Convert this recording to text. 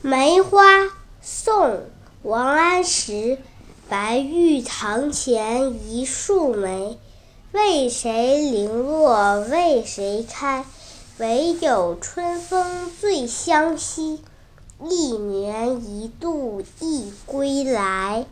梅花宋王安石白玉堂前一树梅为谁零落为谁开？唯有春风最相惜一年一度一归来。